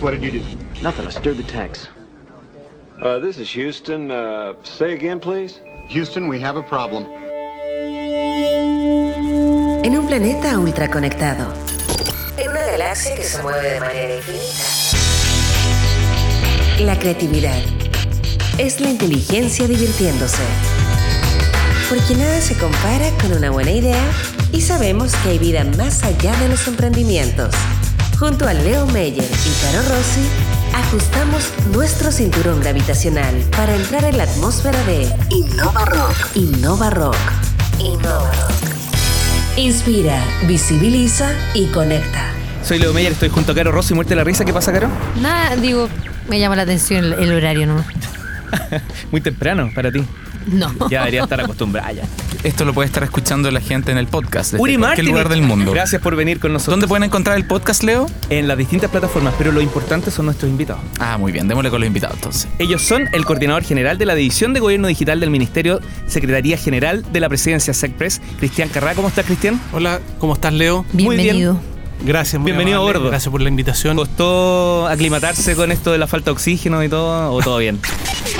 What did you do? Nothing. I stirred the tanks. Uh, this is Houston. Uh, say again, please. Houston, we have a problem. En un planeta ultraconectado. En una galaxia que se mueve de manera infinita. La creatividad es la inteligencia divirtiéndose. Porque nada se compara con una buena idea y sabemos que hay vida más allá de los emprendimientos. Junto a Leo Meyer y Caro Rossi, ajustamos nuestro cinturón gravitacional para entrar en la atmósfera de Innova Rock. Innova Rock. Innova Rock. Inspira, visibiliza y conecta. Soy Leo Meyer, estoy junto a Caro Rossi, muerte la risa. ¿Qué pasa, Caro? Nada, digo, me llama la atención el, el horario, ¿no? Muy temprano para ti. No. Ya debería estar acostumbrada ya. Esto lo puede estar escuchando la gente en el podcast. Desde Uri cualquier Martin. lugar del mundo. Gracias por venir con nosotros. ¿Dónde pueden encontrar el podcast, Leo? En las distintas plataformas, pero lo importante son nuestros invitados. Ah, muy bien, démosle con los invitados entonces. Ellos son el coordinador general de la División de Gobierno Digital del Ministerio Secretaría General de la Presidencia SECPRES, Cristian Carrá. ¿Cómo estás, Cristian? Hola, ¿cómo estás, Leo? Muy bien. Bienvenido. Gracias, muy Bienvenido a bordo. Gracias por la invitación. ¿Costó aclimatarse con esto de la falta de oxígeno y todo? ¿O todo bien?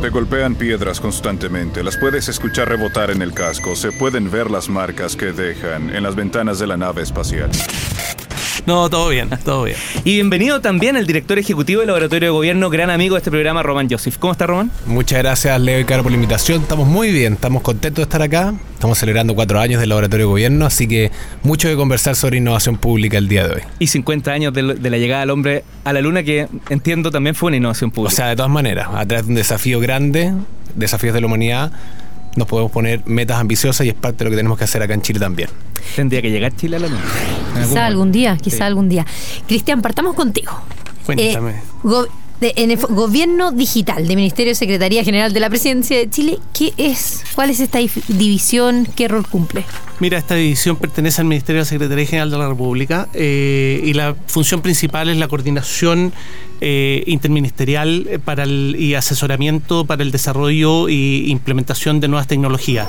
Te golpean piedras constantemente, las puedes escuchar rebotar en el casco, se pueden ver las marcas que dejan en las ventanas de la nave espacial. No, todo bien, todo bien. Y bienvenido también el director ejecutivo del Laboratorio de Gobierno, gran amigo de este programa, Román Joseph. ¿Cómo está, Román? Muchas gracias, Leo y Caro, por la invitación. Estamos muy bien, estamos contentos de estar acá. Estamos celebrando cuatro años del Laboratorio de Gobierno, así que mucho que conversar sobre innovación pública el día de hoy. Y 50 años de, de la llegada del hombre a la Luna, que entiendo también fue una innovación O pública. sea, de todas maneras, a través de un desafío grande, desafíos de la humanidad, nos podemos poner metas ambiciosas y es parte de lo que tenemos que hacer acá en Chile también. Tendría que llegar Chile a la Luna. Quizá algún día, quizá Sí. algún día. Cristian, partamos contigo. Cuéntame. Eh, de- en el gobierno digital de Ministerio de Secretaría General de la Presidencia de Chile, ¿qué es? ¿Cuál es esta división? ¿Qué rol cumple? Mira, esta división pertenece al Ministerio de la Secretaría General de la República eh, y la función principal es la coordinación eh, interministerial eh, para y asesoramiento para el desarrollo e implementación de nuevas tecnologías.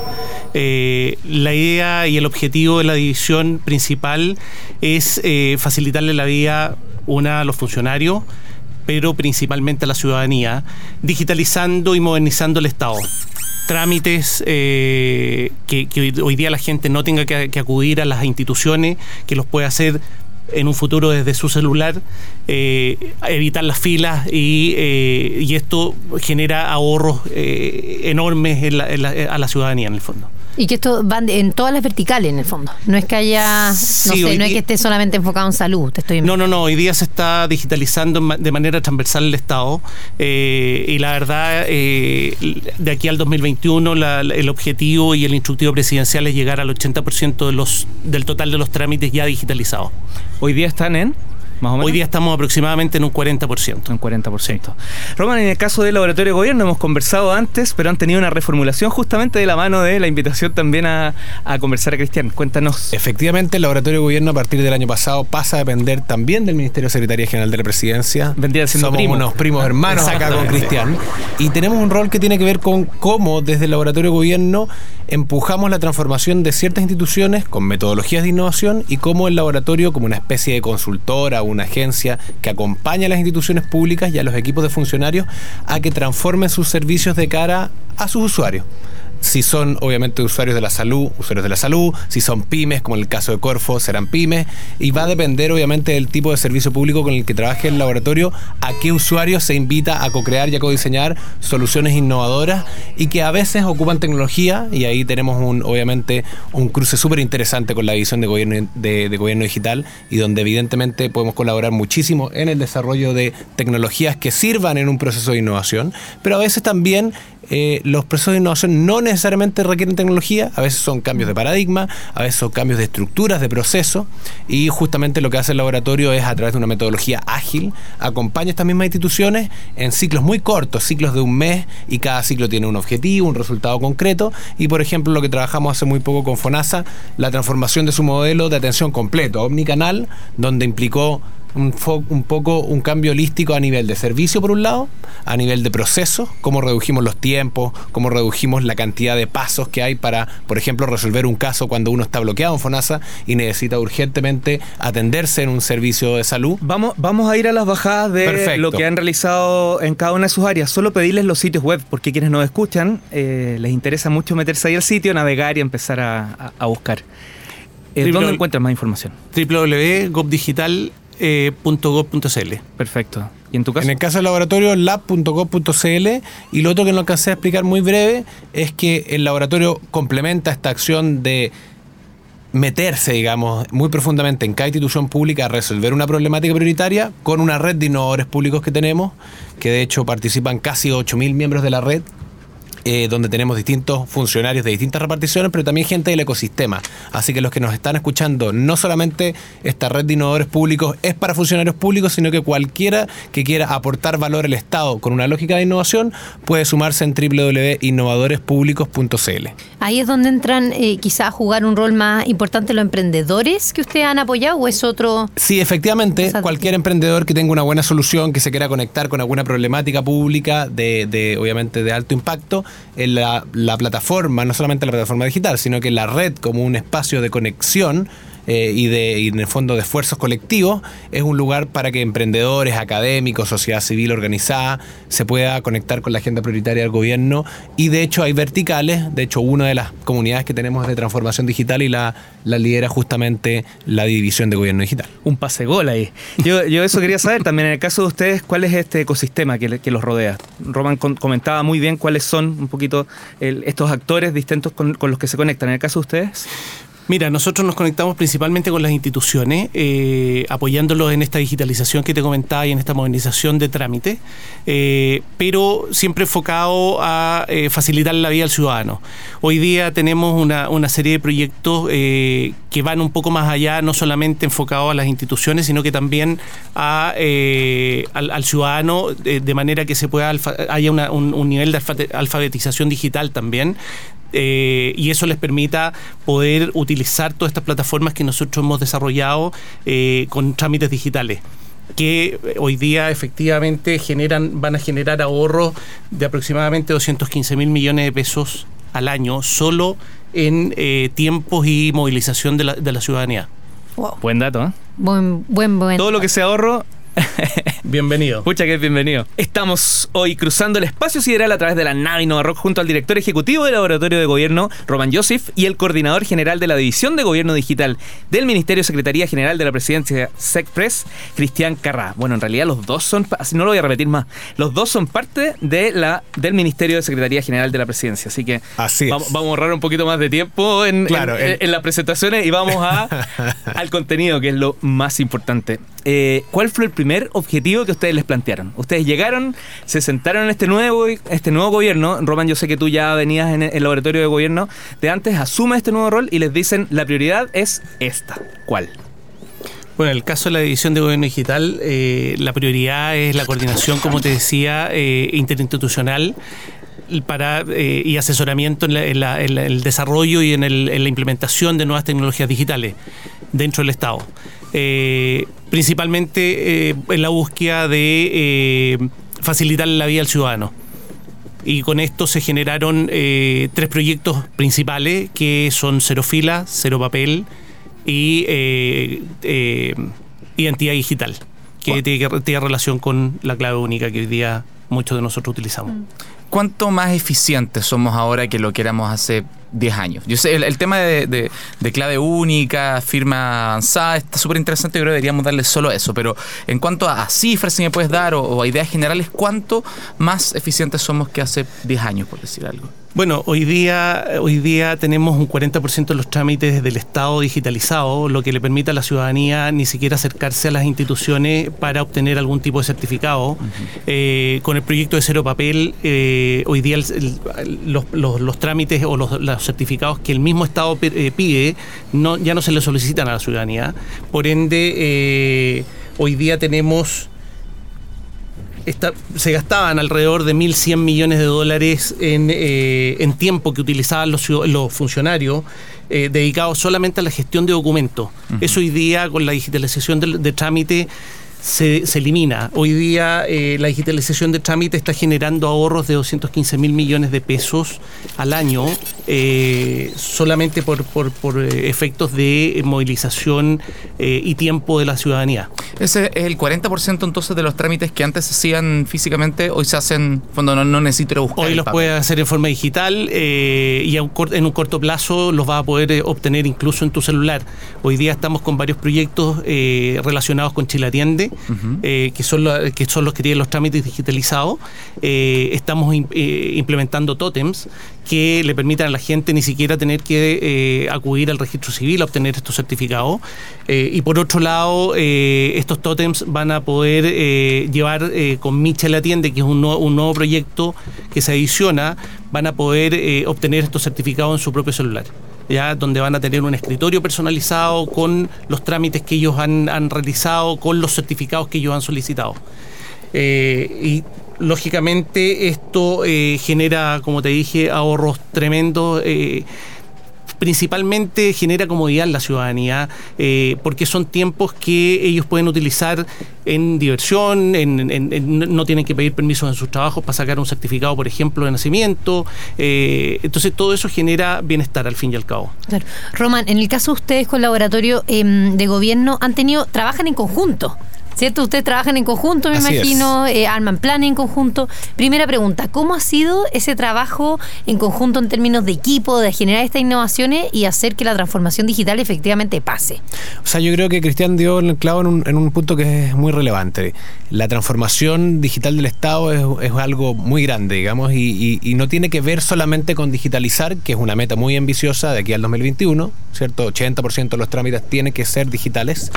Eh, la idea y el objetivo de la división principal es facilitarle la vida, una, a los funcionarios, pero principalmente a la ciudadanía, digitalizando y modernizando el Estado trámites que, hoy día la gente no tenga que, que acudir a las instituciones, que los puede hacer en un futuro desde su celular, eh, evitar las filas y, eh, y esto genera ahorros eh, enormes en la- en la- a la ciudadanía en el fondo. Y que esto van de- en todas las verticales, en el fondo. No es que haya, no sé, no es que esté solamente enfocado en salud. Te estoy No, no, no. Hoy día se está digitalizando de manera transversal el Estado eh, y la verdad, eh, de aquí al 2021 la- la- el objetivo y el instructivo presidencial es llegar al 80% de los, del total de los trámites ya digitalizados. Hoy día están en, más o menos. Hoy día estamos aproximadamente en un 40%. Un 40%. Roman, en el caso del Laboratorio de Gobierno hemos conversado antes, pero han tenido una reformulación justamente de la mano de la invitación también a, a conversar a Cristian. Cuéntanos. Efectivamente, el Laboratorio de Gobierno a partir del año pasado pasa a depender también del Ministerio de Secretaría General de la Presidencia. Vendría siendo Somos primo. unos primos hermanos acá con. Cristian. Y tenemos un rol que tiene que ver con cómo desde el Laboratorio de Gobierno empujamos la transformación de ciertas instituciones con metodologías de innovación y cómo el laboratorio, como una especie de consultora, una agencia que acompaña a las instituciones públicas y a los equipos de funcionarios a que transformen sus servicios de cara a sus usuarios. Si son obviamente usuarios de la salud, usuarios de la salud, si son pymes, como en el caso de Corfo, serán pymes, y va a depender obviamente del tipo de servicio público con el que trabaje el laboratorio, a qué usuario se invita a co-crear y a co-diseñar soluciones innovadoras y que a veces ocupan tecnología, y ahí tenemos un, obviamente un cruce súper interesante con la visión de gobierno, de gobierno digital, y donde evidentemente podemos colaborar muchísimo en el desarrollo de tecnologías que sirvan en un proceso de innovación, pero a veces también eh, los procesos de innovación no necesariamente requieren tecnología, a veces son cambios de paradigma, a veces son cambios de estructuras, de proceso, y justamente lo que hace el laboratorio es a través de una metodología ágil, acompaña estas mismas instituciones en ciclos muy cortos, ciclos de un mes, y cada ciclo tiene un objetivo, un resultado concreto, y por ejemplo lo que trabajamos hace muy poco con FONASA, la transformación de su modelo de atención completo, omnicanal, donde implicó un, un poco un cambio holístico a nivel de servicio por un lado, a nivel de procesos, cómo redujimos los tiempos, cómo redujimos la cantidad de pasos que hay para, por ejemplo, resolver un caso cuando uno está bloqueado en FONASA y necesita urgentemente atenderse en un servicio de salud. Vamos, vamos a ir a las bajadas de Perfecto. lo que han realizado en cada una de sus áreas. Solo pedirles los sitios web, porque quienes nos escuchan eh, les interesa mucho meterse ahí al sitio, navegar y empezar a, a- a buscar. Eh, ¿Dónde encuentran más información? www.gobdigital.cl Perfecto. ¿Y en tu caso? En el caso del laboratorio, lab.gov.cl y lo otro que no alcancé a explicar muy breve es que el laboratorio complementa esta acción de meterse, digamos, muy profundamente en cada institución pública a resolver una problemática prioritaria con una red de innovadores públicos que tenemos, que de hecho participan casi 8.000 miembros de la red. Eh, donde tenemos distintos funcionarios de distintas reparticiones, pero también gente del ecosistema. Así que los que nos están escuchando, no solamente esta red de innovadores públicos es para funcionarios públicos, sino que cualquiera que quiera aportar valor al Estado con una lógica de innovación puede sumarse en www.innovadorespublicos.cl. Ahí es donde entran eh, quizás a jugar un rol más importante los emprendedores que ustedes han apoyado o es otro... Sí, efectivamente, Exacto. cualquier emprendedor que tenga una buena solución, que se quiera conectar con alguna problemática pública de, de, obviamente de alto impacto, en la, la plataforma, no solamente la plataforma digital, sino que la red como un espacio de conexión eh, y, de, y en el fondo de esfuerzos colectivos, es un lugar para que emprendedores, académicos, sociedad civil organizada, se pueda conectar con la agenda prioritaria del gobierno. Y de hecho hay verticales, de hecho una de las comunidades que tenemos de transformación digital y la, la lidera justamente la división de gobierno digital. Un pase gol ahí. Yo, yo eso quería saber también, en el caso de ustedes, ¿cuál es este ecosistema que, los rodea? Roman comentaba muy bien cuáles son un poquito estos actores distintos con, con los que se conectan. En el caso de ustedes, Mira, nosotros nos conectamos principalmente con las instituciones, eh, apoyándolos en esta digitalización que te comentaba y en esta modernización de trámite, eh, pero siempre enfocado a eh, facilitar la vida al ciudadano. Hoy día tenemos una, una serie de proyectos que van un poco más allá, no solamente enfocados a las instituciones, sino que también a, al, ciudadano, de manera que se pueda haya un, nivel de alfa- alfabetización digital también eh, y eso les permita poder utilizar todas estas plataformas que nosotros hemos desarrollado eh, con trámites digitales que eh, hoy día efectivamente generan, van a generar ahorros de aproximadamente 215 mil millones de pesos al año solo en eh, tiempos y movilización de la, de la ciudadanía. Wow. buen dato, ¿eh? Buen, buen, buen. Todo lo que se ahorro Bienvenido. Pucha que es bienvenido. Estamos hoy cruzando el espacio sideral a través de la nave Innova Rock junto al director ejecutivo del Laboratorio de Gobierno, Roman Joseph, y el coordinador general de la División de Gobierno Digital del Ministerio Secretaría General de la Presidencia SECPRES, Cristian Carrá. Bueno, en realidad los dos son, no lo voy a repetir más, los dos son parte de la, del Ministerio de Secretaría General de la Presidencia. Así que Así es. vamos, vamos a ahorrar un poquito más de tiempo en, Claro, en- el- en las presentaciones y vamos a, al contenido, que es lo más importante. Eh, ¿Cuál fue el primer objetivo que ustedes les plantearon? Ustedes llegaron, se sentaron en este nuevo, este nuevo gobierno. Roman, yo sé que tú ya venías en el laboratorio de gobierno de antes, asume este nuevo rol y les dicen la prioridad es esta. ¿Cuál? Bueno, en el caso de la división de gobierno digital, eh, la prioridad es la coordinación, como te decía, eh, interinstitucional para, eh, y asesoramiento en, la- en la- el desarrollo y en la implementación de nuevas tecnologías digitales dentro del Estado. Eh, principalmente eh, en la búsqueda de eh, facilitar la vida al ciudadano. Y con esto se generaron eh, tres proyectos principales que son Cero Fila, Cero Papel y eh, eh, Identidad Digital, que tiene, que- tiene relación con la clave única que hoy día muchos de nosotros utilizamos. ¿Cuánto más eficientes somos ahora que lo que éramos hace 10 años? Yo sé, el, el tema de, de- de clave única, firma avanzada, está súper interesante, creo que deberíamos darle solo eso, pero en cuanto a, a cifras, si me puedes dar, o, o a ideas generales, ¿cuánto más eficientes somos que hace 10 años, por decir algo? Bueno, hoy día, hoy día tenemos un 40% de los trámites del Estado digitalizado, lo que le permite a la ciudadanía ni siquiera acercarse a las instituciones para obtener algún tipo de certificado. Eh, con el proyecto de cero papel, eh, hoy día el- el- los, los- los trámites o los, los certificados que el mismo Estado eh, pide no, ya no se le solicitan a la ciudadanía. Por ende, eh, hoy día tenemos esta- se gastaban alrededor de 1.100 millones de dólares en, eh, en tiempo que utilizaban los, funcionarios eh, dedicados solamente a la gestión de documentos. Eso hoy día, con la digitalización del, de trámite, se, se elimina. Hoy día eh, la digitalización de trámite está generando ahorros de 215 mil millones de pesos al año eh, solamente por, por- por, eh, efectos de movilización eh, y tiempo de la ciudadanía. Ese es el 40% entonces de los trámites que antes se hacían físicamente, hoy se hacen, cuando no, no necesito buscar. Hoy los papel. puedes hacer en forma digital y a un cor- en un corto plazo los vas a poder obtener incluso en tu celular. Hoy día estamos con varios proyectos eh, relacionados con Chile Atiende, eh, que, son los que tienen los trámites digitalizados. Eh, estamos eh, implementando tótems que le permitan a la gente ni siquiera tener que acudir al registro civil a obtener estos certificados. Y por otro lado, estos tótems van a poder llevar con Michel Atiende, que es un, nuevo- proyecto que se adiciona, van a poder obtener estos certificados en su propio celular. Ya, donde van a tener un escritorio personalizado con los trámites que ellos han, han realizado, con los certificados que ellos han solicitado. Eh, y lógicamente esto eh, genera, como te dije, ahorros tremendos. eh, principalmente genera comodidad en la ciudadanía, eh, porque son tiempos que ellos pueden utilizar en diversión, en, en- no tienen que pedir permisos en sus trabajos para sacar un certificado, por ejemplo, de nacimiento. eh, entonces todo eso genera bienestar al fin y al cabo. Claro. Roman, en el caso de ustedes con laboratorio em, de gobierno, han tenido, trabajan en conjunto. ¿Cierto? Ustedes trabajan en conjunto, me Así imagino, eh, arman plan en conjunto. Primera pregunta, ¿cómo ha sido ese trabajo en conjunto en términos de equipo, de generar estas innovaciones y hacer que la transformación digital efectivamente pase? O sea, yo creo que Cristian dio el clavo en un, en un punto que es muy relevante. La transformación digital del Estado es, es algo muy grande, digamos, y, y- y no tiene que ver solamente con digitalizar, que es una meta muy ambiciosa de aquí al 2021, ¿cierto? 80% de los trámites tienen que ser digitales,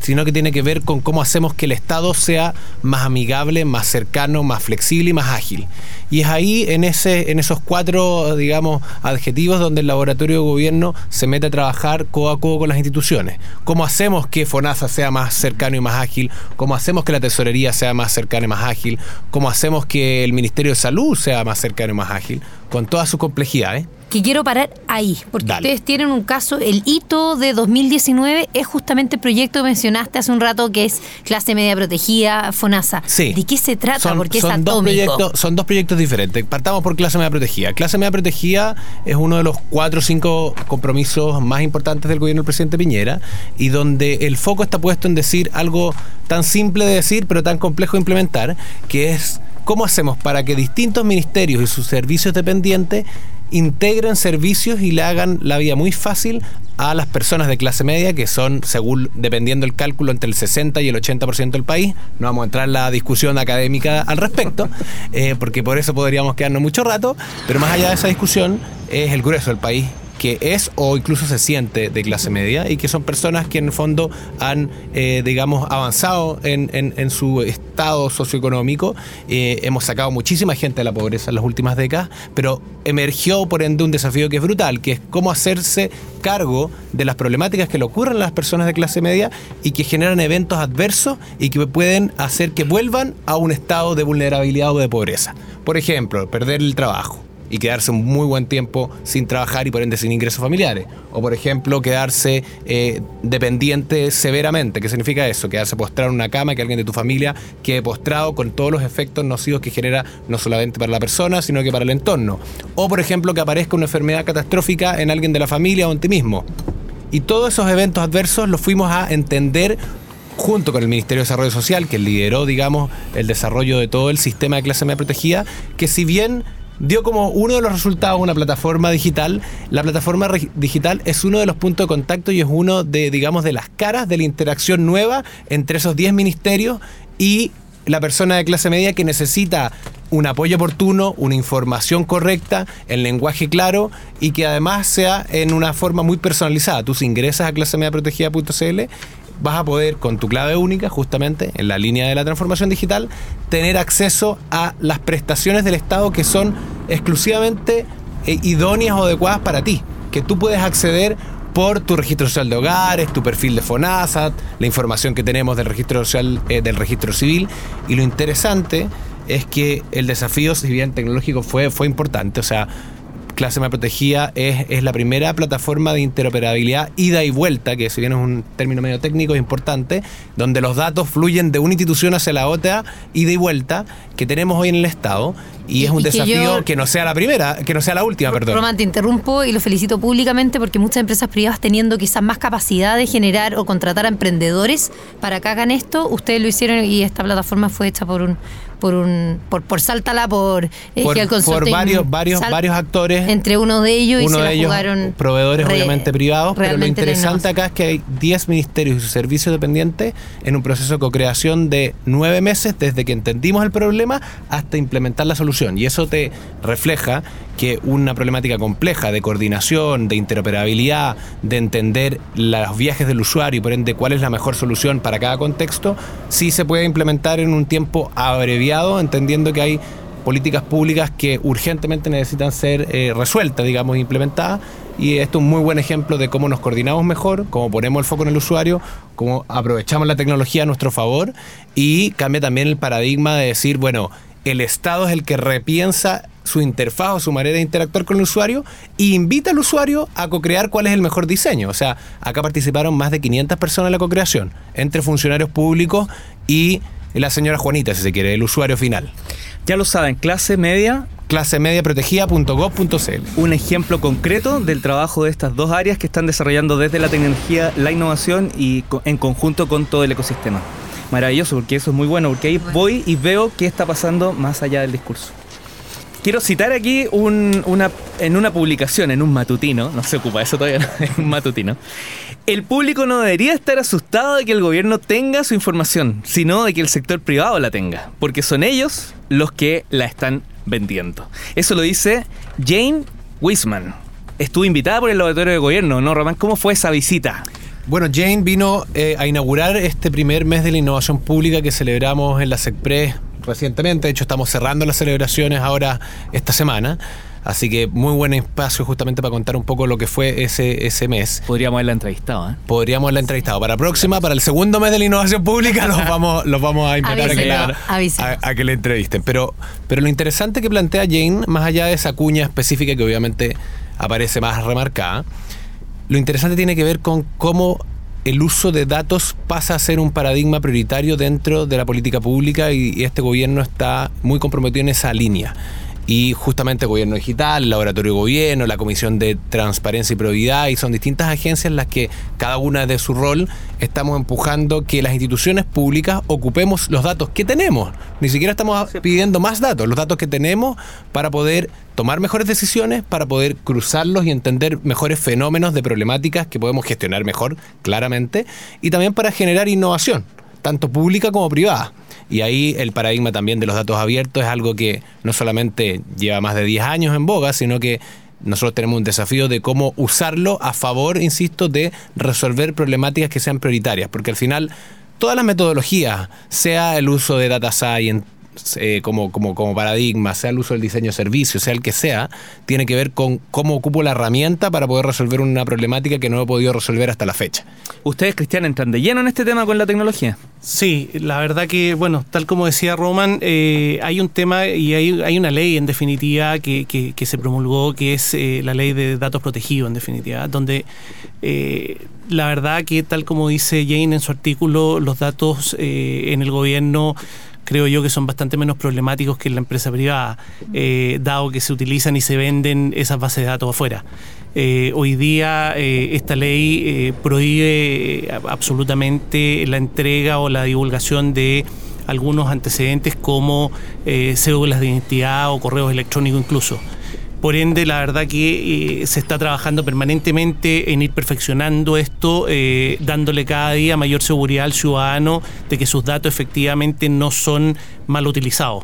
sino que tiene que ver con cómo hacemos que el Estado sea más amigable, más cercano, más flexible y más ágil. Y es ahí, en, ese, en esos cuatro, digamos, adjetivos donde el laboratorio de gobierno se mete a trabajar codo a codo con las instituciones. ¿Cómo hacemos que FONASA sea más cercano y más ágil? ¿Cómo hacemos que la tesorería sea más cercana y más ágil? ¿Cómo hacemos que el Ministerio de Salud sea más cercano y más ágil? Con toda su complejidad, ¿eh? Que quiero parar ahí, porque Dale. ustedes tienen un caso, el hito de 2019 es justamente el proyecto que mencionaste hace un rato, que es clase media protegida, FONASA. Sí. ¿De qué se trata? Son, porque es son dos proyectos, son dos proyectos diferentes. Partamos por clase media protegida. Clase media protegida es uno de los cuatro o cinco compromisos más importantes del gobierno del presidente Piñera y donde el foco está puesto en decir algo tan simple de decir pero tan complejo de implementar, que es cómo hacemos para que distintos ministerios y sus servicios dependientes integren servicios y le hagan la vida muy fácil a las personas de clase media, que son, según dependiendo el cálculo, entre el 60 y el 80% del país. No vamos a entrar en la discusión académica al respecto, eh, porque por eso podríamos quedarnos mucho rato, pero más allá de esa discusión, es el grueso del país que es o incluso se siente de clase media y que son personas que en el fondo han, eh, digamos, avanzado en, en- su estado socioeconómico. Eh, hemos sacado muchísima gente de la pobreza en las últimas décadas, pero emergió por ende un desafío que es brutal, que es cómo hacerse cargo de las problemáticas que le ocurren a las personas de clase media y que generan eventos adversos y que pueden hacer que vuelvan a un estado de vulnerabilidad o de pobreza. Por ejemplo, perder el trabajo y quedarse un muy buen tiempo sin trabajar y por ende sin ingresos familiares. O por ejemplo, quedarse eh, dependiente severamente. ¿Qué significa eso? Quedarse postrado en una cama, que alguien de tu familia quede postrado con todos los efectos nocivos que genera no solamente para la persona, sino que para el entorno. O por ejemplo, que aparezca una enfermedad catastrófica en alguien de la familia o en ti mismo. Y todos esos eventos adversos los fuimos a entender junto con el Ministerio de Desarrollo Social, que lideró, digamos, el desarrollo de todo el sistema de clase media protegida, que si bien dio como uno de los resultados una plataforma digital, la plataforma digital es uno de los puntos de contacto y es uno de, digamos, de las caras de la interacción nueva entre esos 10 ministerios y la persona de clase media que necesita un apoyo oportuno, una información correcta, el lenguaje claro y que además sea en una forma muy personalizada. Tú ingresas a clasemediaprotegida.cl vas a poder con tu clave única, justamente en la línea de la transformación digital, tener acceso a las prestaciones del Estado que son exclusivamente eh, idóneas o adecuadas para ti, que tú puedes acceder por tu registro social de hogares, tu perfil de FONASA, la información que tenemos del registro social, eh, del registro civil. Y lo interesante es que el desafío, si bien tecnológico, fue, fue importante. O sea, Clase Media Protegida es, es la primera plataforma de interoperabilidad ida y vuelta, que si bien es un término medio técnico es importante, donde los datos fluyen de una institución hacia la otra, ida y vuelta, que tenemos hoy en el Estado. Y es un Y desafío que no sea la primera, que no sea la última, perdón. Román, te interrumpo y lo felicito públicamente porque muchas empresas privadas teniendo quizás más capacidad de generar o contratar a emprendedores para que hagan esto, ustedes lo hicieron y esta plataforma fue hecha por un por un por, por Sáltala, por, eh, por, varios, varios, Sal- varios actores. entre uno de ellos y uno se la de ellos jugaron proveedores re- obviamente privados, pero lo interesante acá es que hay 10 ministerios y sus servicios dependientes en un proceso de co-creación de nueve meses desde que entendimos el problema hasta implementar la solución. Y eso te refleja que una problemática compleja de coordinación, de interoperabilidad, de entender los viajes del usuario y por ende cuál es la mejor solución para cada contexto, sí se puede implementar en un tiempo abreviado, entendiendo que hay políticas públicas que urgentemente necesitan ser eh, resueltas, digamos, implementadas. Y esto es un muy buen ejemplo de cómo nos coordinamos mejor, cómo ponemos el foco en el usuario, cómo aprovechamos la tecnología a nuestro favor y cambia también el paradigma de decir, bueno, el Estado es el que repiensa su interfaz o su manera de interactuar con el usuario e invita al usuario a co-crear cuál es el mejor diseño. O sea, acá participaron más de 500 personas en la co-creación, entre funcionarios públicos y la señora Juanita, si se quiere, el usuario final. Ya lo saben, clase media, clasemediaprotegida.gov.cl. un ejemplo concreto del trabajo de estas dos áreas que están desarrollando desde la tecnología, la innovación y en conjunto con todo el ecosistema. Maravilloso, porque eso es muy bueno, porque ahí voy y veo qué está pasando más allá del discurso. Quiero citar aquí un- una, en una publicación, en un matutino, no se ocupa eso todavía, no, es un matutino. El público no debería estar asustado de que el gobierno tenga su información, sino de que el sector privado la tenga, porque son ellos los que la están vendiendo. Eso lo dice Jane Wisman. Estuvo invitada por el laboratorio de gobierno, ¿no, Román? ¿Cómo fue esa visita? Bueno, Jane vino eh, a inaugurar este primer mes de la innovación pública que celebramos en la SECPRES recientemente. De hecho, estamos cerrando las celebraciones ahora esta semana. Así que muy buen espacio justamente para contar un poco lo que fue ese, ese mes. Podríamos haberla entrevistado, ¿eh? Podríamos haberla entrevistado. Para la próxima, para el segundo mes de la innovación pública, los vamos, los vamos a invitar a que, a- a que le entrevisten. Pero, pero lo interesante que plantea Jane, más allá de esa cuña específica que obviamente aparece más remarcada, lo interesante tiene que ver con cómo el uso de datos pasa a ser un paradigma prioritario dentro de la política pública y, este gobierno está muy comprometido en esa línea. Y justamente el gobierno digital, el laboratorio de gobierno, la comisión de transparencia y probidad, y son distintas agencias las que cada una de su rol estamos empujando que las instituciones públicas ocupemos los datos que tenemos. Ni siquiera estamos pidiendo más datos, los datos que tenemos para poder tomar mejores decisiones, para poder cruzarlos y entender mejores fenómenos de problemáticas que podemos gestionar mejor, claramente, y también para generar innovación, tanto pública como privada. Y ahí el paradigma también de los datos abiertos es algo que no solamente lleva más de 10 años en boga, sino que nosotros tenemos un desafío de cómo usarlo a favor, insisto, de resolver problemáticas que sean prioritarias, porque al final todas las metodologías, sea el uso de data science, eh, como, como, como paradigma, sea el uso del diseño de servicios, sea el que sea, tiene que ver con cómo ocupo la herramienta para poder resolver una problemática que no he podido resolver hasta la fecha. ¿Ustedes, Cristian, entran de lleno en este tema con la tecnología? Sí, la verdad que, bueno, tal como decía Roman, eh, hay un tema y hay, hay una ley en definitiva que, que- que se promulgó, que es eh, la ley de datos protegidos en definitiva, donde eh, la verdad que tal como dice Jane en su artículo, los datos eh, en el gobierno creo yo que son bastante menos problemáticos que en la empresa privada, eh, dado que se utilizan y se venden esas bases de datos afuera. Eh, hoy día eh, esta ley prohíbe absolutamente la entrega o la divulgación de algunos antecedentes como cédulas de identidad o correos electrónicos incluso. Por ende, la verdad que eh, se está trabajando permanentemente en ir perfeccionando esto, eh, dándole cada día mayor seguridad al ciudadano de que sus datos efectivamente no son mal utilizados.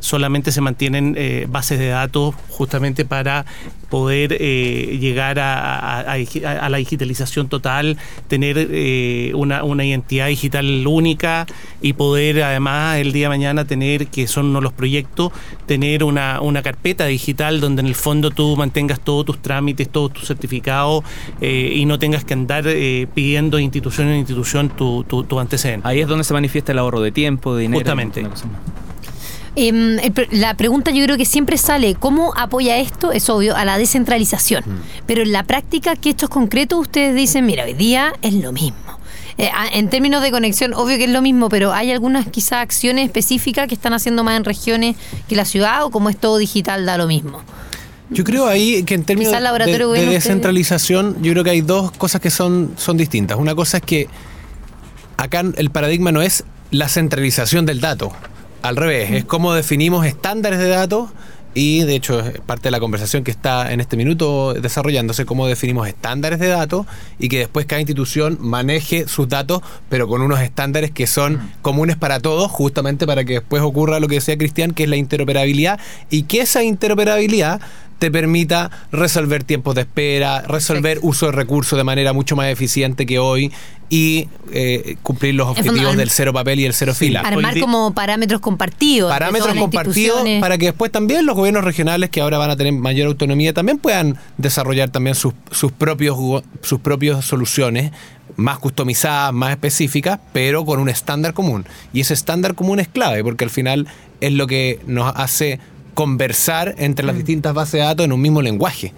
Solamente se mantienen eh, bases de datos justamente para poder eh, llegar a, a- la digitalización total, tener eh, una, una identidad digital única y poder además el día de mañana tener, que son uno de los proyectos, tener una, una carpeta digital donde en el fondo tú mantengas todos tus trámites, todos tus certificados eh, y no tengas que andar eh, pidiendo de institución en institución tu, tu, tu antecedente. Ahí es donde se manifiesta el ahorro de tiempo, de dinero. Justamente. Em, la pregunta yo creo que siempre sale, ¿cómo apoya esto? Es obvio, a la descentralización. Pero en la práctica, que estos concretos ustedes dicen, mira, hoy día es lo mismo. Eh, en términos de conexión, obvio que es lo mismo, pero hay algunas quizás acciones específicas que están haciendo más en regiones que la ciudad o como es todo digital da lo mismo. Yo creo ahí que en términos de, ustedes- descentralización, yo creo que hay dos cosas que son, son distintas. Una cosa es que acá el paradigma no es la centralización del dato. Al revés, es cómo definimos estándares de datos y de hecho es parte de la conversación que está en este minuto desarrollándose, cómo definimos estándares de datos y que después cada institución maneje sus datos, pero con unos estándares que son comunes para todos, justamente para que después ocurra lo que decía Cristian, que es la interoperabilidad y que esa interoperabilidad te permita resolver tiempos de espera, resolver uso de recursos de manera mucho más eficiente que hoy y eh, cumplir los fondo, objetivos del cero papel y el cero fila. Armar como parámetros compartidos. Parámetros compartidos para que después también los gobiernos regionales que ahora van a tener mayor autonomía también puedan desarrollar también sus, sus propios sus propias soluciones más customizadas, más específicas, pero con un estándar común. Y ese estándar común es clave porque al final es lo que nos hace conversar entre las Mm. distintas bases de datos en un mismo lenguaje.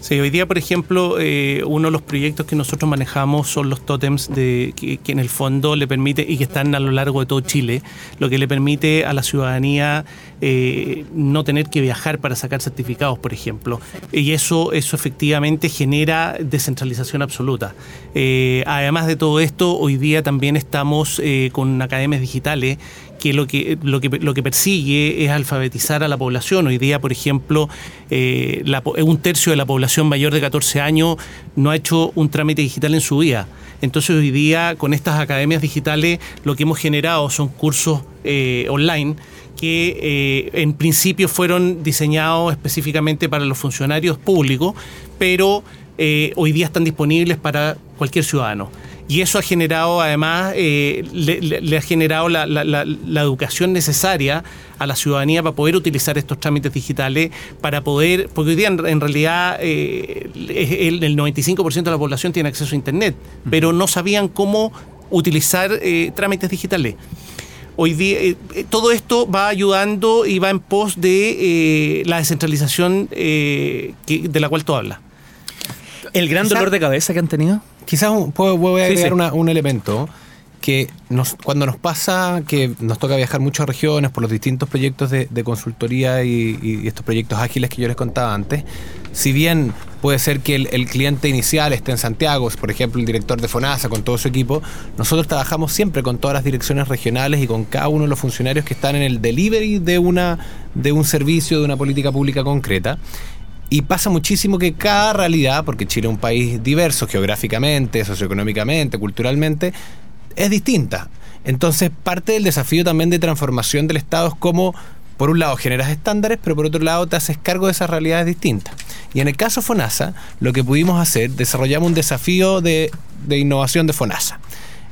Sí, hoy día, por ejemplo, eh, uno de los proyectos que nosotros manejamos son los tótems de, que, que en el fondo le permite, y que están a lo largo de todo Chile, lo que le permite a la ciudadanía eh, no tener que viajar para sacar certificados, por ejemplo. Y eso, eso efectivamente genera descentralización absoluta. Eh, además de todo esto, hoy día también estamos eh, con academias digitales que lo que lo que lo que persigue es alfabetizar a la población. Hoy día, por ejemplo, eh, un tercio de la población mayor de 14 años no ha hecho un trámite digital en su vida. Entonces hoy día con estas academias digitales lo que hemos generado son cursos eh, online que eh, en principio fueron diseñados específicamente para los funcionarios públicos, pero hoy día están disponibles para cualquier ciudadano. Y eso ha generado, además, eh, le, le- le ha generado la, la- la- la educación necesaria a la ciudadanía para poder utilizar estos trámites digitales, para poder, porque hoy día en, en realidad eh, el, el 95% de la población tiene acceso a Internet, pero no sabían cómo utilizar eh, trámites digitales. Hoy día, eh, todo esto va ayudando y va en pos de eh, la descentralización que- de la cual tú hablas. El gran dolor de cabeza que han tenido. Quizás un- puedo, voy a agregar sí. una- un elemento que nos, cuando nos pasa que nos toca viajar mucho a regiones por los distintos proyectos de, de consultoría y, y estos proyectos ágiles que yo les contaba antes, si bien puede ser que el, el cliente inicial esté en Santiago, por ejemplo el director de FONASA con todo su equipo, nosotros trabajamos siempre con todas las direcciones regionales y con cada uno de los funcionarios que están en el delivery de, una, de un servicio, de una política pública concreta. Y pasa muchísimo que cada realidad, porque Chile es un país diverso geográficamente, socioeconómicamente, culturalmente, es distinta. Entonces, parte del desafío también de transformación del Estado es cómo, por un lado, generas estándares, pero por otro lado, te haces cargo de esas realidades distintas. Y en el caso FONASA, lo que pudimos hacer, desarrollamos un desafío de, de innovación de FONASA.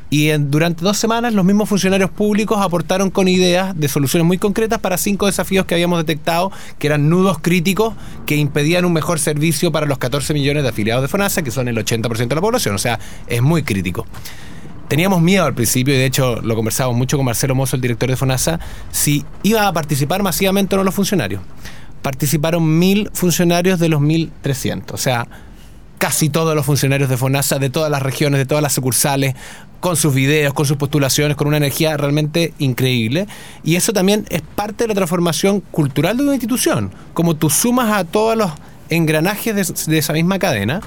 Y durante dos semanas los mismos funcionarios públicos aportaron con ideas de soluciones muy concretas para cinco desafíos que habíamos detectado, que eran nudos críticos que impedían un mejor servicio para los 14 millones de afiliados de FONASA, que son el 80% de la población. O sea, es muy crítico. Teníamos miedo al principio, y de hecho lo conversábamos mucho con Marcelo Mozo, el director de FONASA, si iba a participar masivamente o no los funcionarios. Participaron mil funcionarios de los 1.300. O sea, casi todos los funcionarios de FONASA, de todas las regiones, de todas las sucursales, con sus videos, con sus postulaciones, con una energía realmente increíble. Y eso también es parte de la transformación cultural de una institución. Como tú sumas a todos los engranajes de, esa misma cadena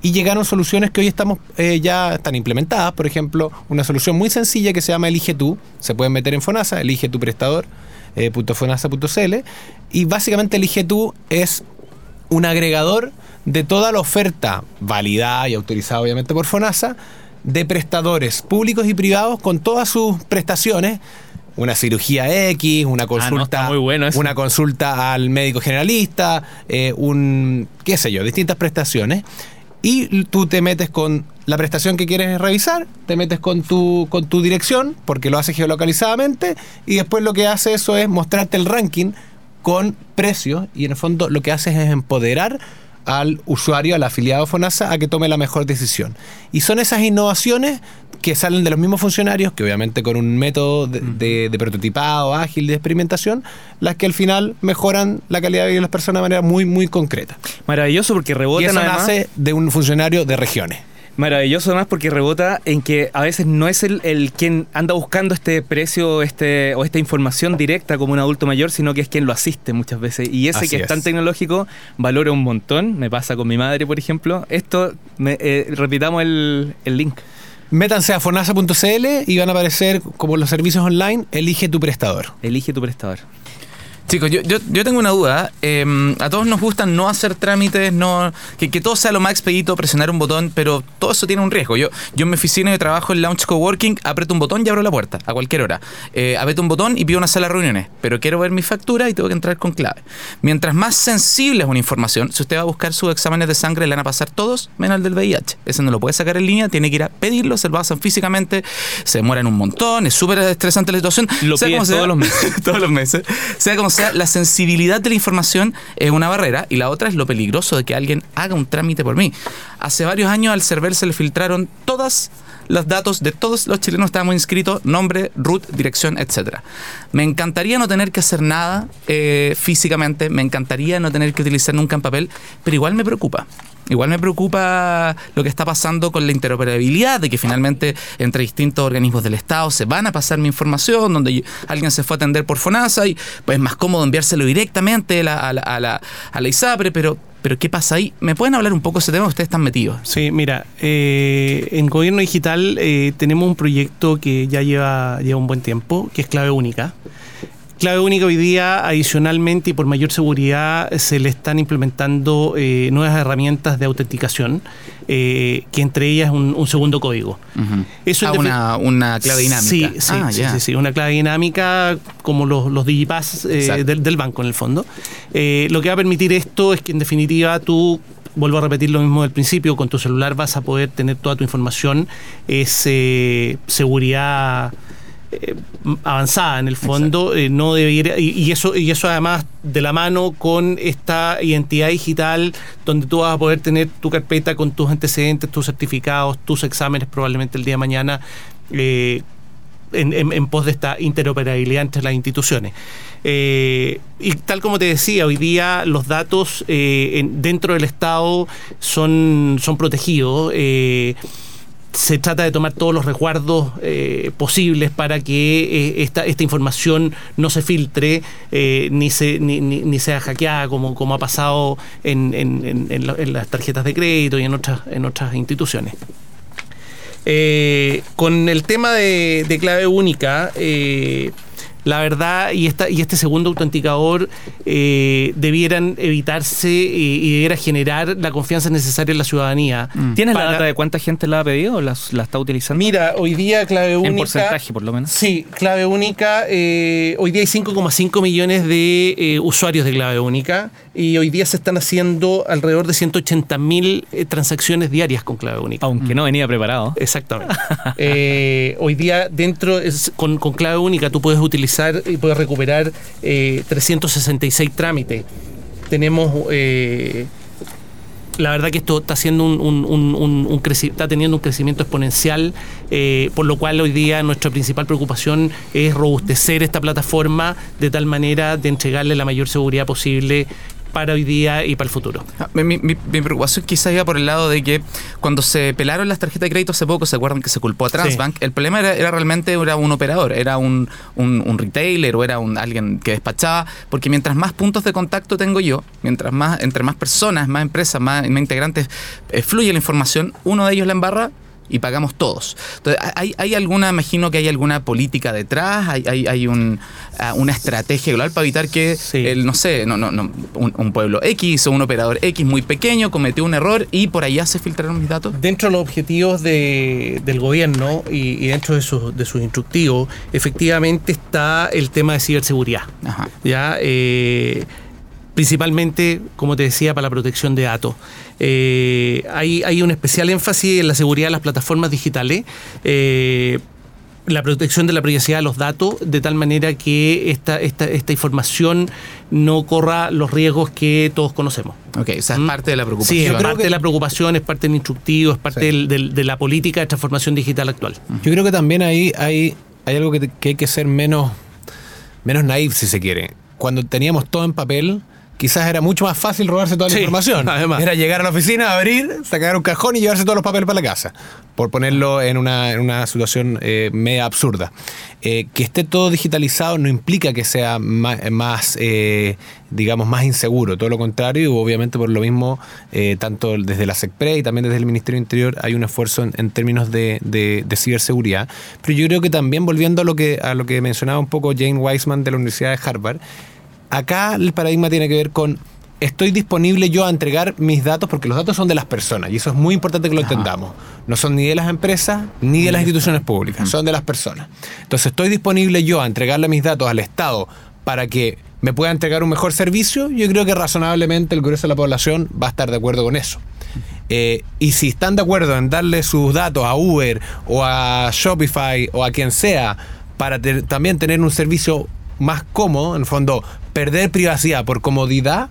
y llegaron soluciones que hoy estamos eh, ya están implementadas. Por ejemplo, una solución muy sencilla que se llama Elige tú. Se pueden meter en FONASA, elige tu prestador. eh, punto fonasa.cl y básicamente elige tú es un agregador de toda la oferta validada y autorizada obviamente por FONASA de prestadores públicos y privados con todas sus prestaciones. Una cirugía X, una consulta, Ah, muy bueno una consulta al médico generalista, eh, un qué sé yo, distintas prestaciones. Y tú te metes con la prestación que quieres revisar, te metes con tu, con tu dirección, porque lo hace geolocalizadamente, y después lo que hace eso es mostrarte el ranking con precios, y en el fondo lo que hace es empoderar al usuario, al afiliado FONASA, a que tome la mejor decisión. Y son esas innovaciones que salen de los mismos funcionarios, que obviamente con un método de, de- de prototipado, ágil, de experimentación, las que al final mejoran la calidad de vida de las personas de manera muy, muy concreta. Maravilloso porque Y rebotan eso además- nace de un funcionario de regiones. Maravilloso además porque rebota en que a veces no es el, el quien anda buscando este precio este, o esta información directa como un adulto mayor, sino que es quien lo asiste muchas veces. Y ese Así que es, es. tan tecnológico valora un montón. Me pasa con mi madre, por ejemplo. Esto, me- eh, repitamos el, el link. Métanse a fonasa.cl y van a aparecer como los servicios online, elige tu prestador. Elige tu prestador. Chicos, yo, yo, yo tengo una duda. Eh, a todos nos gusta no hacer trámites, no que, que todo sea lo más expedito, presionar un botón, pero todo eso tiene un riesgo. Yo, yo en mi oficina de trabajo en Launch Coworking, aprieto un botón y abro la puerta a cualquier hora. Eh, aprieto un botón y pido una sala de reuniones, pero quiero ver mi factura y tengo que entrar con clave. Mientras más sensible es una información, si usted va a buscar sus exámenes de sangre, le van a pasar todos menos el del VIH. Ese no lo puede sacar en línea, tiene que ir a pedirlo, se lo pasan físicamente, se demoran un montón, es súper estresante la situación. Lo Sea pides como sea- todos los meses. todos los meses. Sea como sea, la sensibilidad de la información es una barrera y la otra es lo peligroso de que alguien haga un trámite por mí. Hace varios años al server se le filtraron todas los datos de todos los chilenos estábamos inscritos, nombre, root, dirección, etcétera. Me encantaría no tener que hacer nada eh, físicamente, me encantaría no tener que utilizar nunca en papel, pero igual me preocupa. Igual me preocupa lo que está pasando con la interoperabilidad, de que finalmente entre distintos organismos del Estado se van a pasar mi información, donde alguien se fue a atender por FONASA y pues es más cómodo enviárselo directamente a la, a a la ISAPRE, pero, pero ¿qué pasa ahí? ¿Me pueden hablar un poco de ese tema? Ustedes están metidos. Sí, mira, eh, en Gobierno Digital eh, tenemos un proyecto que ya lleva, lleva un buen tiempo, que es Clave Única. Clave Única hoy día, adicionalmente y por mayor seguridad, se le están implementando eh, nuevas herramientas de autenticación, eh, que entre ellas un, un segundo código. Eso Ah, una, una clave dinámica. Sí, sí, Ah, sí, ya. sí, sí, una clave dinámica como los, los Digipass eh, del, del banco en el fondo. Lo que va a permitir esto es que en definitiva tú, vuelvo a repetir lo mismo del principio, con tu celular vas a poder tener toda tu información, es eh, seguridad eh, avanzada en el fondo, eh, no debería, y, y eso, y eso además de la mano con esta identidad digital donde tú vas a poder tener tu carpeta con tus antecedentes, tus certificados, tus exámenes probablemente el día de mañana. eh, en, en- en pos de esta interoperabilidad entre las instituciones. Eh, y tal como te decía, hoy día los datos eh, en- dentro del Estado son, son protegidos. eh, se trata de tomar todos los resguardos eh, posibles para que eh, esta, esta información no se filtre eh, ni, se, ni, ni- ni sea hackeada como, como ha pasado en, en- en- en la- en las tarjetas de crédito y en otras, en otras instituciones. Eh, con el tema de, de clave única, la verdad, y, esta, y este segundo autenticador eh, debieran evitarse eh, y debiera generar la confianza necesaria en la ciudadanía. ¿Tienes la data de cuánta gente la ha pedido o la, la está utilizando? Mira, hoy día clave única. en porcentaje, por lo menos. Sí, clave única. eh, hoy día hay 5,5 millones de eh, usuarios de clave única y hoy día se están haciendo alrededor de 180 mil transacciones diarias con clave única. Aunque no venía preparado. Exactamente. Eh, hoy día dentro es- con, con clave única tú puedes utilizar y puedes recuperar eh, 366 trámites. Tenemos eh, la verdad que esto está haciendo un, un- un- está teniendo un crecimiento exponencial, eh, por lo cual hoy día nuestra principal preocupación es robustecer esta plataforma de tal manera de entregarle la mayor seguridad posible para hoy día y para el futuro. Ah, Mi, mi- mi preocupación quizás iba por el lado de que cuando se pelaron las tarjetas de crédito hace poco, ¿se acuerdan que se culpó a Transbank? El problema era, era realmente era un operador, era un, un- un retailer o era un, alguien que despachaba, porque mientras más puntos de contacto tengo yo, mientras más, entre más personas, más empresas, más, más integrantes eh, fluye la información, uno de ellos la embarra y pagamos todos. Entonces, ¿hay, hay alguna, imagino que hay alguna política detrás? ¿Hay, hay, hay un, ah, una estrategia global para evitar que Sí. el, no sé, no, no, no, un, un pueblo X o un operador X muy pequeño cometió un error y por allá se filtraron mis datos? Dentro de los objetivos de- del gobierno y, y dentro de sus, de sus instructivos, efectivamente está el tema de ciberseguridad. Ajá. ¿ya? Eh, principalmente, como te decía, para la protección de datos. Eh, hay, hay un especial énfasis en la seguridad de las plataformas digitales. Eh, la protección de la privacidad de los datos, de tal manera que esta, esta, esta información no corra los riesgos que todos conocemos. Ok, o sea, es Mm. parte de la preocupación. Sí, es parte que- de la preocupación, es parte del instructivo, es parte Sí. del- del- de la política de transformación digital actual. Yo creo que también ahí hay, hay algo que, que hay que ser menos, menos naive, si se quiere. Cuando teníamos todo en papel, quizás era mucho más fácil robarse toda la Sí, información. además. Era llegar a la oficina, abrir, sacar un cajón y llevarse todos los papeles para la casa. Por ponerlo en una, en una situación eh, media absurda. Eh, que esté todo digitalizado no implica que sea más, más, eh, digamos, más inseguro. Todo lo contrario, y obviamente por lo mismo, eh, tanto desde la SECPRE y también desde el Ministerio Interior hay un esfuerzo en, en términos de, de- de ciberseguridad. Pero yo creo que también, volviendo a lo que, a lo que mencionaba un poco Jane Weisman de la Universidad de Harvard, acá el paradigma tiene que ver con estoy disponible yo a entregar mis datos porque los datos son de las personas y eso es muy importante que lo entendamos. No son ni de las empresas ni de las instituciones públicas, son de las personas. Entonces estoy disponible yo a entregarle mis datos al Estado para que me pueda entregar un mejor servicio. Yo creo que razonablemente el grueso de la población va a estar de acuerdo con eso. Eh, y si están de acuerdo en darle sus datos a Uber o a Shopify o a quien sea para también tener un servicio más cómodo, en el fondo, perder privacidad por comodidad,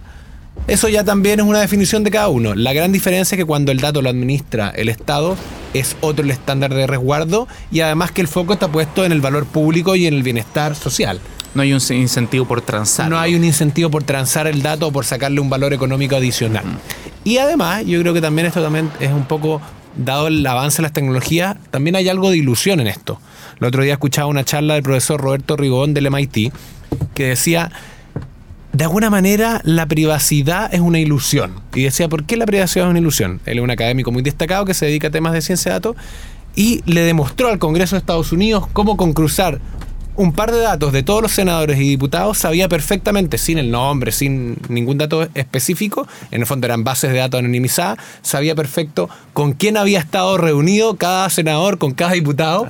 eso ya también es una definición de cada uno. La gran diferencia es que cuando el dato lo administra el Estado es otro el estándar de resguardo y además que el foco está puesto en el valor público y en el bienestar social. No hay un incentivo por transar. No hay un incentivo por transar el dato o por sacarle un valor económico adicional. Y además, yo creo que también esto también es un poco, dado el avance de las tecnologías, también hay algo de ilusión en esto. El otro día escuchaba una charla del profesor Roberto Rigón del MIT que decía, de alguna manera la privacidad es una ilusión. Y decía, ¿por qué la privacidad es una ilusión? Él es un académico muy destacado que se dedica a temas de ciencia de datos y le demostró al Congreso de Estados Unidos cómo con cruzar un par de datos de todos los senadores y diputados sabía perfectamente, sin el nombre, sin ningún dato específico, en el fondo eran bases de datos anonimizadas, sabía perfecto con quién había estado reunido cada senador con cada diputado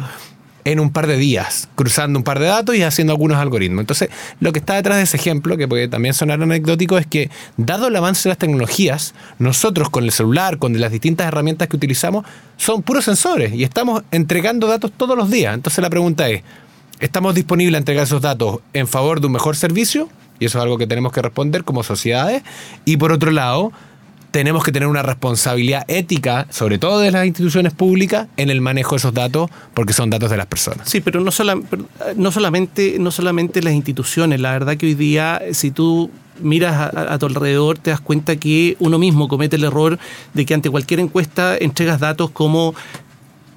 en un par de días, cruzando un par de datos y haciendo algunos algoritmos. Entonces, lo que está detrás de ese ejemplo, que puede también sonar anecdótico, es que, dado el avance de las tecnologías, nosotros con el celular, con las distintas herramientas que utilizamos, son puros sensores y estamos entregando datos todos los días. Entonces, la pregunta es, ¿estamos disponibles a entregar esos datos en favor de un mejor servicio? Y eso es algo que tenemos que responder como sociedades. Y por otro lado, tenemos que tener una responsabilidad ética, sobre todo de las instituciones públicas, en el manejo de esos datos, porque son datos de las personas. Sí, pero no, eh, solamente, no solamente las instituciones. La verdad que hoy día, eh, si tú miras a tu alrededor, te das cuenta que uno mismo comete el error de que ante cualquier encuesta entregas datos como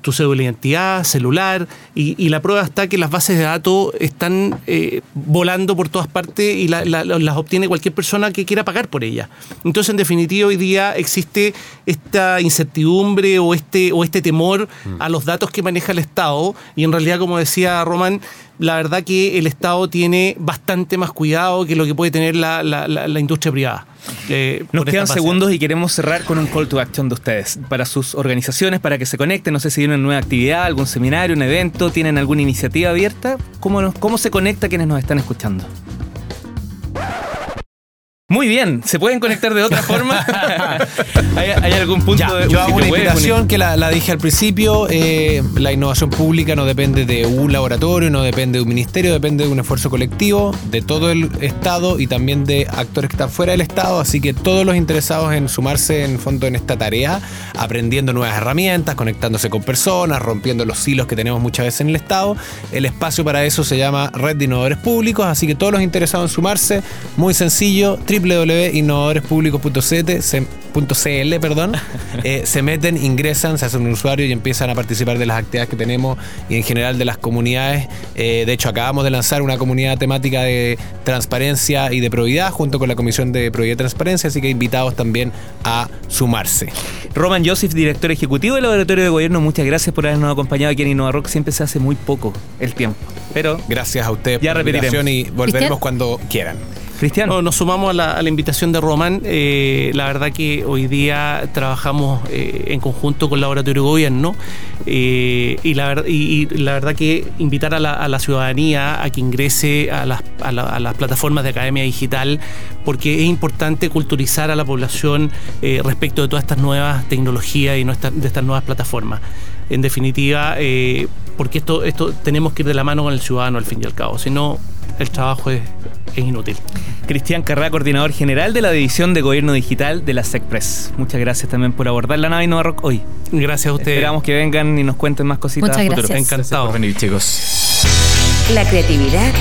tu cédula de identidad, celular, y, y la prueba está que las bases de datos están eh, volando por todas partes y la- la- las obtiene cualquier persona que quiera pagar por ellas. Entonces, en definitiva, hoy día existe esta incertidumbre o este, o este temor a los datos que maneja el Estado, y en realidad, como decía Román, la verdad que el Estado tiene bastante más cuidado que lo que puede tener la- la industria privada. Eh, Nos quedan segundos y queremos cerrar con un call to action de ustedes para sus organizaciones, para que se conecten. No sé si tienen una nueva actividad, algún seminario, un evento, tienen alguna iniciativa abierta. ¿Cómo, nos- cómo se conecta quienes nos están escuchando? Muy bien, ¿se pueden conectar de otra forma? ¿Hay, hay algún punto Ya, de yo hago una invitación que la, la dije al principio. eh, la innovación pública no depende de un laboratorio, no depende de un ministerio, depende de un esfuerzo colectivo de todo el Estado y también de actores que están fuera del Estado. Así que todos los interesados en sumarse en fondo en esta tarea, aprendiendo nuevas herramientas, conectándose con personas, rompiendo los hilos que tenemos muchas veces en el Estado. El espacio para eso se llama Red de Innovadores Públicos. Así que todos los interesados en sumarse, muy sencillo, www.innovadorespublicos.cl perdón, eh, se meten, ingresan, se hacen un usuario y empiezan a participar de las actividades que tenemos y en general de las comunidades. Eh, de hecho, acabamos de lanzar una comunidad temática de transparencia y de probidad junto con la Comisión de Probidad y Transparencia, así que invitados también a sumarse. Roman Joseph, director ejecutivo del Laboratorio de Gobierno, muchas gracias por habernos acompañado aquí en Innova Rock. Siempre se hace muy poco el tiempo. Pero, Gracias a ustedes Ya por la invitación y volveremos Cristian. cuando quieran. Cristiano, No, nos sumamos a la, invitación de Román. Eh, la verdad que hoy día trabajamos eh, en conjunto con Laboratorio Gobierno eh, y, la, y- y la verdad que invitar a la, ciudadanía a que ingrese a las, plataformas de Academia Digital porque es importante culturizar a la población eh, respecto de todas estas nuevas tecnologías y nuestras- de estas nuevas plataformas. en definitiva, porque esto tenemos que ir de la mano con el ciudadano al fin y al cabo, si no, el trabajo es, es inútil. Cristian Carrá, coordinador general de la División de Gobierno Digital de la SECPRES. Muchas gracias también por abordar la nave Innova Rock hoy. Gracias a ustedes. Esperamos que vengan y nos cuenten más cositas Muchas futuro. gracias. Encantado. Por venir, chicos. La creatividad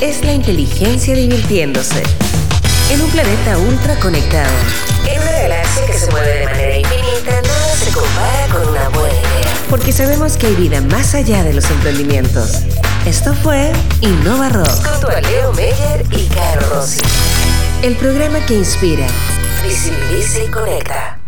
es la inteligencia divirtiéndose. En un planeta ultra conectado, en una galaxia que se mueve de manera infinita, nada se compara con una buena idea. Porque sabemos que hay vida más allá de los emprendimientos. Esto fue Innova Rock. Junto a Leo Meyer y Caro Rossi. El programa que inspira, visibiliza y conecta.